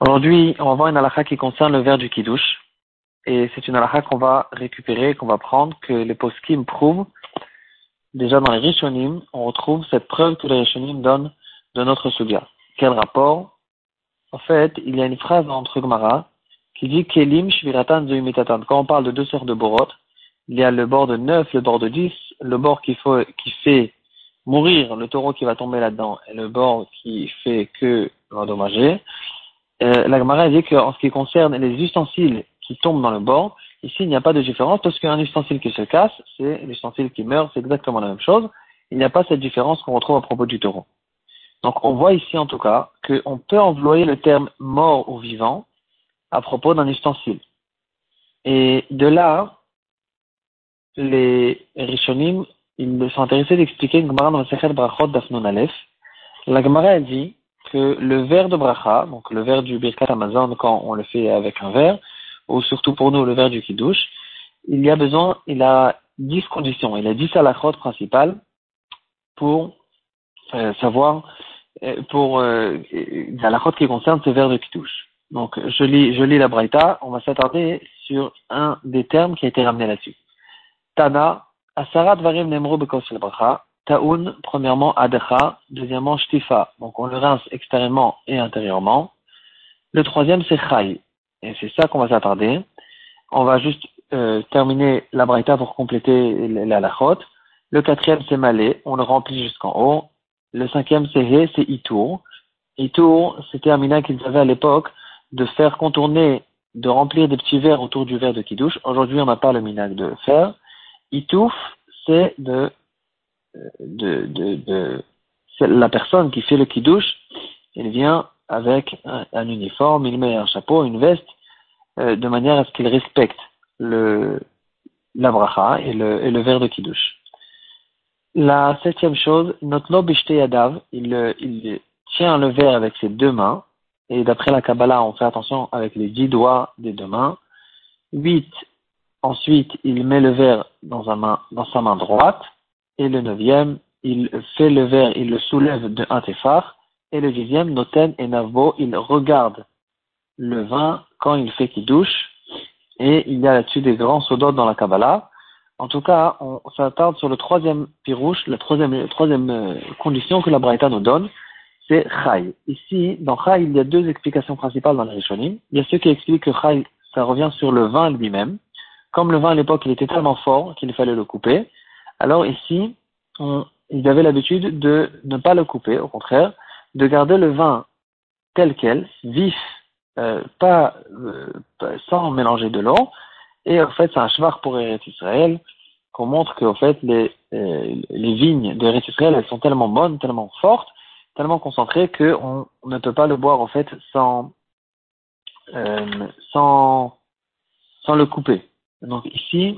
Aujourd'hui, on va voir une halakha qui concerne le verre du kiddush. Et c'est une halakha qu'on va récupérer, qu'on va prendre, que les poskim prouvent. Déjà dans les Rishonim, on retrouve cette preuve que les Rishonim donnent de notre suga. Quel rapport? En fait, il y a une phrase entre Gemara qui dit Kelim shviratan zuimitatan. Quand on parle de deux sortes de borot, il y a le bord de 9, le bord de 10, le bord qui fait mourir le taureau qui va tomber là-dedans et le bord qui fait que endommager. Euh, la Gemara dit qu'en ce qui concerne les ustensiles qui tombent dans le bord, ici il n'y a pas de différence parce qu'un ustensile qui se casse, c'est l'ustensile qui meurt, c'est exactement la même chose. Il n'y a pas cette différence qu'on retrouve à propos du taureau. Donc on voit ici en tout cas qu'on peut employer le terme mort ou vivant à propos d'un ustensile. Et de là, les Rishonim, ils sont intéressés d'expliquer une Gemara dans Sechet Brachot d'Afnon Aleph. La Gemara a dit que le verre de bracha, donc le verre du Birkat Amazon quand on le fait avec un verre, ou surtout pour nous le verre du Kiddush, il y a besoin, il a dix conditions, il a dix halachot principales pour euh, savoir, euh, pour euh, des halachot qui concernent ce verre de Kiddush. Donc je lis, je lis la Braïta, on va s'attarder sur un des termes qui a été ramené là-dessus. Tana, Asarat Varim Nemro Bekos Bracha, Taoun, premièrement, Adecha, deuxièmement, Shtifa. Donc on le rince extérieurement et intérieurement. Le troisième, c'est Chai. Et c'est ça qu'on va s'attarder. On va juste euh, terminer la braïta pour compléter la lachot. Le quatrième, c'est Malé. On le remplit jusqu'en haut. Le cinquième, c'est He, c'est Itour. Itour, c'était un mina qu'ils avaient à l'époque de faire contourner, de remplir des petits verres autour du verre de Kiddush. Aujourd'hui, on n'a pas le minac de faire. Itouf, c'est de de, de, de la personne qui fait le kiddush, il vient avec un, uniforme, il met un chapeau, une veste, euh, de manière à ce qu'il respecte le, la bracha et le, et le verre de kiddush. La septième chose, lobishte yadav, il, il tient le verre avec ses deux mains, et d'après la Kabbalah, on fait attention avec les dix doigts des deux mains. Huit, ensuite, il met le verre dans, main, dans sa main droite, et le neuvième, il fait le verre, il le soulève de un téphar, et le dixième, Noten et Navo, il regarde le vin quand il fait qu'il douche, et il y a là-dessus des grands sodotes dans la Kabbalah. En tout cas, on s'attarde sur le troisième pirouche, la troisième, troisième euh, condition que la Braïta nous donne, c'est Chai. Ici, dans Chai, il y a deux explications principales dans les Rishonim. Il y a ceux qui expliquent que Chai, ça revient sur le vin lui-même. Comme le vin à l'époque, il était tellement fort qu'il fallait le couper. Alors ici, on, ils avaient l'habitude de ne pas le couper, au contraire, de garder le vin tel quel, vif, euh, pas, euh, sans mélanger de l'eau. Et en fait, c'est un chevar pour Eretz Israël qu'on montre qu'en fait, les, euh, les vignes d'Eretz Israël, elles sont tellement bonnes, tellement fortes, tellement concentrées qu'on ne peut pas le boire en fait sans, sans, sans le couper. Donc ici,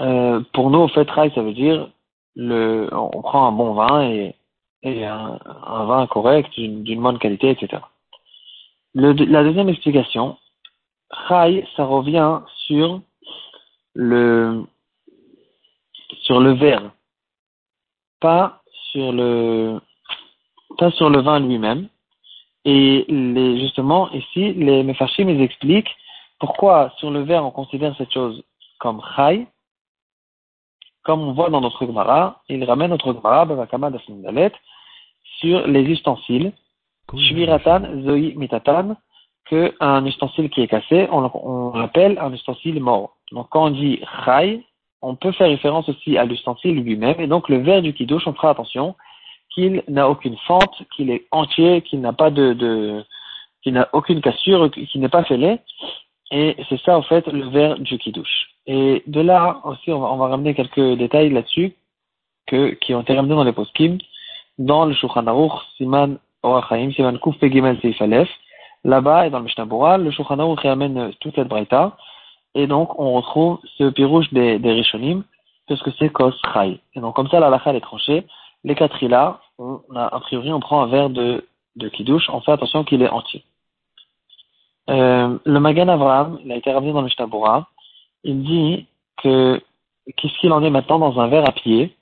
euh, pour nous, au fait, rail, ça veut dire le, on prend un bon vin et, et un, un vin correct, d'une bonne qualité, etc. Le, la deuxième explication, rail, ça revient sur le, sur le verre, pas sur le, pas sur le vin lui-même. Et les, justement, ici, les Mefashim, ils expliquent pourquoi sur le verre on considère cette chose comme chai? Comme on voit dans notre Gemara, il ramène notre Gemara, Bavakama Dalet, sur les ustensiles, Shviratan, Zoi, Mitatan, qu'un ustensile qui est cassé, on, on l'appelle un ustensile mort. Donc quand on dit Chai, on peut faire référence aussi à l'ustensile lui-même, et donc le verre du Kiddush, on fera attention qu'il n'a aucune fente, qu'il est entier, qu'il n'a pas de, de qu'il n'a aucune cassure, qu'il n'est pas fêlé, et c'est ça, en fait, le verre du Kiddush. Et de là aussi, on va, ramener quelques détails là-dessus que, qui ont été ramenés dans les poskim, dans le Shulchan Aruch, Siman Orachaim, Siman Kuf Pegimel Seif Là-bas, et dans le Mishnah le Shulchan Aruch ramène toute cette braïta. Et donc, on retrouve ce pirouche des, des Rishonim, qu'est-ce que c'est Kos Chai. Et donc, comme ça, la lacha est tranchée. Les quatre là, on a, a priori, on prend un verre de, de Kiddush, on fait attention qu'il est entier. Euh, le Magan Avraham, il a été ramené dans le Mishnah il dit que qu'est-ce qu'il en est maintenant dans un verre à pied?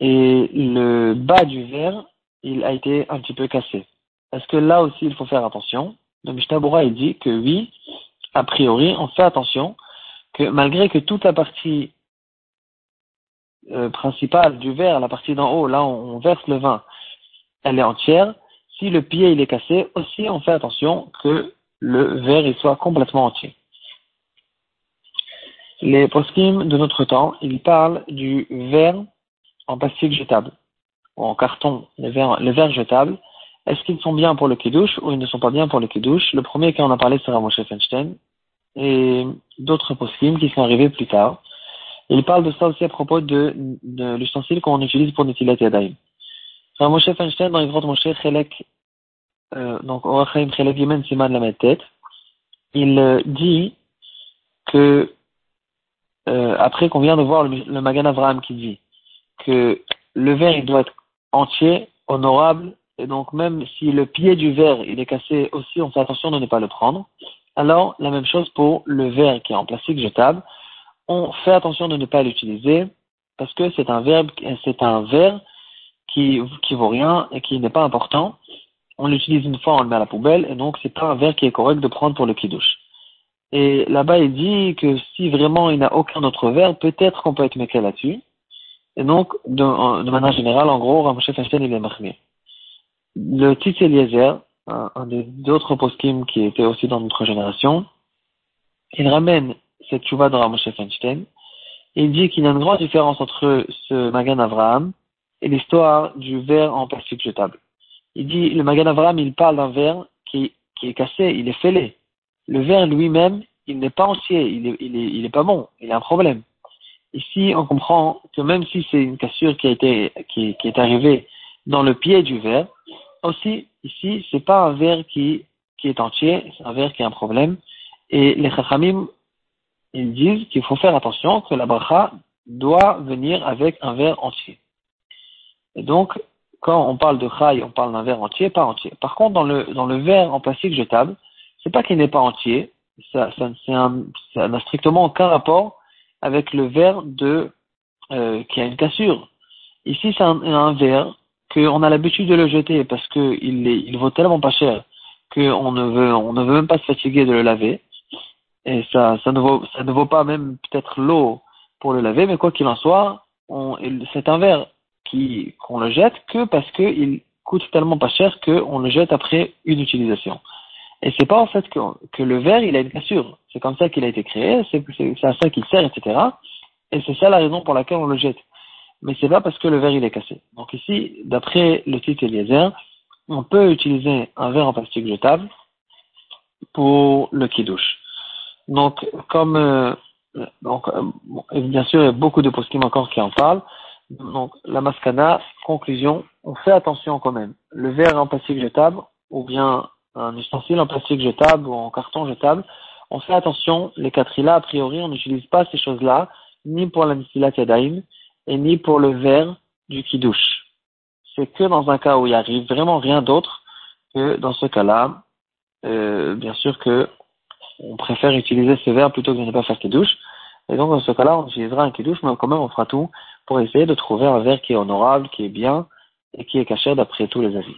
Et le bas du verre il a été un petit peu cassé. Est-ce que là aussi il faut faire attention? Le Mishnah il dit que oui, a priori, on fait attention que malgré que toute la partie euh, principale du verre, la partie d'en haut, là on verse le vin, elle est entière, si le pied il est cassé, aussi on fait attention que le verre il soit complètement entier. Les poskim de notre temps, ils parlent du verre en plastique jetable, ou en carton, les verres jetables. Est-ce qu'ils sont bien pour le kidouche ou ils ne sont pas bien pour le kidouche Le premier qu'on a parlé, c'est Moshe Feinstein, et d'autres poskim qui sont arrivés plus tard. Ils parlent de ça aussi à propos de, de l'ustensile qu'on utilise pour Netilat Yadayim. Moshe Feinstein, dans les grottes Moshe Chelek, euh, donc Orachaim Chelek Yemen Siman la tête, il euh, dit que euh, après qu'on vient de voir le, Magan Avraham qui dit que le verre il doit être entier, honorable, et donc même si le pied du verre il est cassé aussi, on fait attention de ne pas le prendre. Alors la même chose pour le verre qui est en plastique jetable, on fait attention de ne pas l'utiliser parce que c'est un verre, c'est un verre qui qui vaut rien et qui n'est pas important. On l'utilise une fois, on le met à la poubelle, et donc c'est pas un verre qui est correct de prendre pour le kidouche. Et là-bas, il dit que si vraiment il n'a aucun autre verre, peut-être qu'on peut être méqué là-dessus. Et donc, de, manière générale, en gros, Ramoshe Feinstein, il est marmé. Le Tzitz Eliezer, un, un des autres poskim qui était aussi dans notre génération, il ramène cette chouva de Ramoshe Feinstein. Il dit qu'il y a une grande différence entre ce Magan Avraham l'histoire du verre en plastique jetable. Il dit, le Magan Avraham, il parle d'un verre qui, qui est cassé, il est fêlé le verre lui-même, il n'est pas entier, il est, il, est, il est pas bon, il a un problème. Ici, on comprend que même si c'est une cassure qui a été, qui, qui, est arrivée dans le pied du verre, aussi, ici, c'est pas un verre qui, qui est entier, c'est un verre qui a un problème. Et les chachamim, ils disent qu'il faut faire attention que la bracha doit venir avec un verre entier. Et donc, quand on parle de chai, on parle d'un verre entier, pas entier. Par contre, dans le, dans le verre en plastique jetable, c'est pas qu'il n'est pas entier, ça, ça, n'a strictement aucun rapport avec le verre de euh, qui a une cassure. Ici, c'est un, un verre qu'on a l'habitude de le jeter parce que il, est, il vaut tellement pas cher qu'on ne veut on ne veut même pas se fatiguer de le laver et ça ça ne vaut ça ne vaut pas même peut-être l'eau pour le laver mais quoi qu'il en soit c'est un verre qu'on le jette que parce qu'il coûte tellement pas cher qu'on le jette après une utilisation. Et c'est pas en fait que, le verre il a une cassure. C'est comme ça qu'il a été créé, c'est à ça qu'il sert, etc. Et c'est ça la raison pour laquelle on le jette. Mais c'est pas parce que le verre il est cassé. Donc ici, d'après le titre Eliezer, on peut utiliser un verre en plastique jetable pour le kidouche. Donc comme euh, donc euh, bien sûr il y a beaucoup de poskim encore qui en parlent. Donc la mascana, conclusion, on fait attention quand même. Le verre en plastique jetable ou bien un ustensile en plastique jetable ou en carton jetable, on fait attention, les là a priori, on n'utilise pas ces choses-là, ni pour la Nisilat Yadaim, et ni pour le verre du Kiddush. C'est que dans un cas où il arrive vraiment rien d'autre que dans ce cas-là, euh, bien sûr que on préfère utiliser ce verre plutôt que de ne pas faire Kiddush. Et donc dans ce cas-là, on utilisera un Kiddush, mais quand même on fera tout pour essayer de trouver un verre qui est honorable, qui est bien, et qui est caché d'après tous les avis.